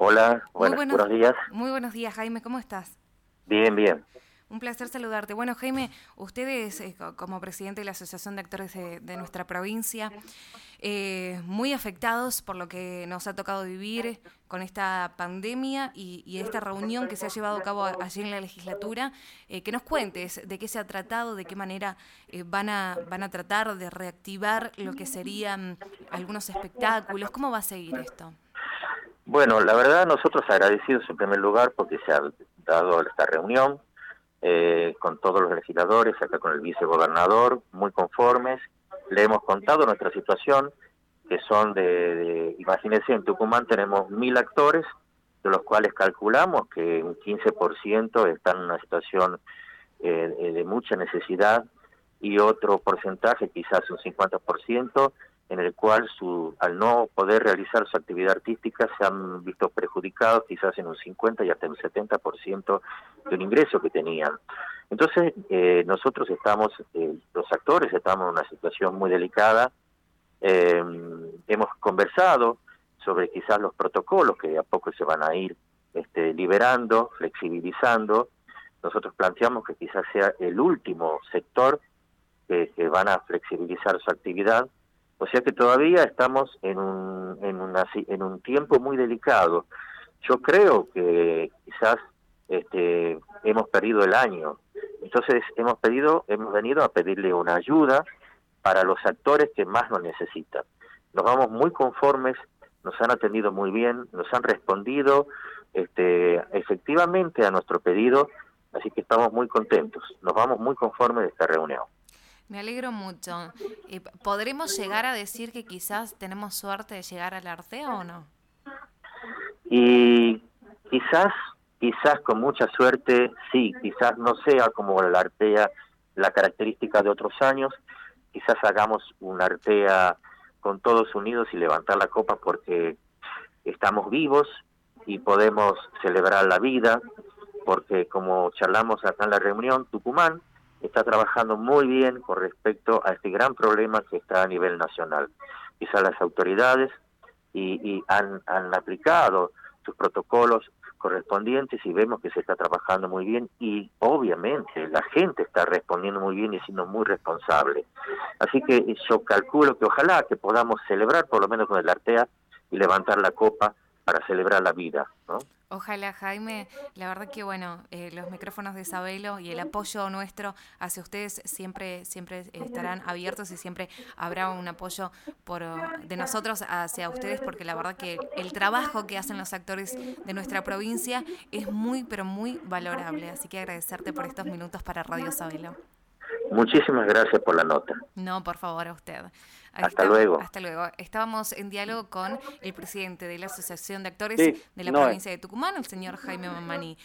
Hola, buenas, buenos, buenos días. Muy buenos días, Jaime, ¿cómo estás? Bien, bien. Un placer saludarte. Bueno, Jaime, ustedes eh, como presidente de la Asociación de Actores de, nuestra provincia, eh, muy afectados por lo que nos ha tocado vivir con esta pandemia y, esta reunión que se ha llevado a cabo allí en la legislatura, eh, que nos cuentes de qué se ha tratado, de qué manera van, a, van a tratar de reactivar lo que serían algunos espectáculos, ¿cómo va a seguir esto? Bueno, la verdad nosotros agradecidos en primer lugar porque se ha dado esta reunión, eh, con todos los legisladores, acá con el vicegobernador, muy conformes. Le hemos contado nuestra situación, que son de, imagínense, en Tucumán tenemos mil actores, de los cuales calculamos que un 15% están en una situación eh, de mucha necesidad y otro porcentaje, quizás un 50%, en el cual su, al no poder realizar su actividad artística se han visto perjudicados quizás en un 50 y hasta un 70% de un ingreso que tenían. Entonces, eh, nosotros estamos, eh, los actores estamos en una situación muy delicada. Eh, hemos conversado sobre quizás los protocolos que a poco se van a ir este, liberando, flexibilizando. Nosotros planteamos que quizás sea el último sector que van a flexibilizar su actividad o sea que todavía estamos en un, en, una, en un tiempo muy delicado. Yo creo que quizás este, hemos perdido el año. Entonces hemos pedido, hemos venido a pedirle una ayuda para los actores que más lo necesitan. Nos vamos muy conformes, nos han atendido muy bien, nos han respondido este, efectivamente a nuestro pedido, así que estamos muy contentos. Nos vamos muy conformes de esta reunión. Me alegro mucho. ¿Podremos llegar a decir que quizás tenemos suerte de llegar al Artea o no? Y quizás, quizás con mucha suerte, sí, quizás no sea como la Artea la característica de otros años, quizás hagamos una Artea con todos unidos y levantar la copa porque estamos vivos y podemos celebrar la vida, porque como charlamos acá en la reunión, Tucumán está trabajando muy bien con respecto a este gran problema que está a nivel nacional. Quizás las autoridades y, han, han aplicado sus protocolos correspondientes y vemos que se está trabajando muy bien y obviamente la gente está respondiendo muy bien y siendo muy responsable. Así que yo calculo que ojalá que podamos celebrar por lo menos con el Artea y levantar la copa para celebrar la vida, ¿no? Ojalá, Jaime. La verdad que, bueno, eh, los micrófonos de Isabelo y el apoyo nuestro hacia ustedes siempre siempre estarán abiertos y siempre habrá un apoyo por de nosotros hacia ustedes porque la verdad que el trabajo que hacen los actores de nuestra provincia es muy, pero muy valorable. Así que agradecerte por estos minutos para Radio Isabelo. Muchísimas gracias por la nota. No, por favor, a usted. Hasta luego. Hasta luego. Estábamos en diálogo con el presidente de la Asociación de Actores de la provincia de Tucumán, el señor Jaime Mamani.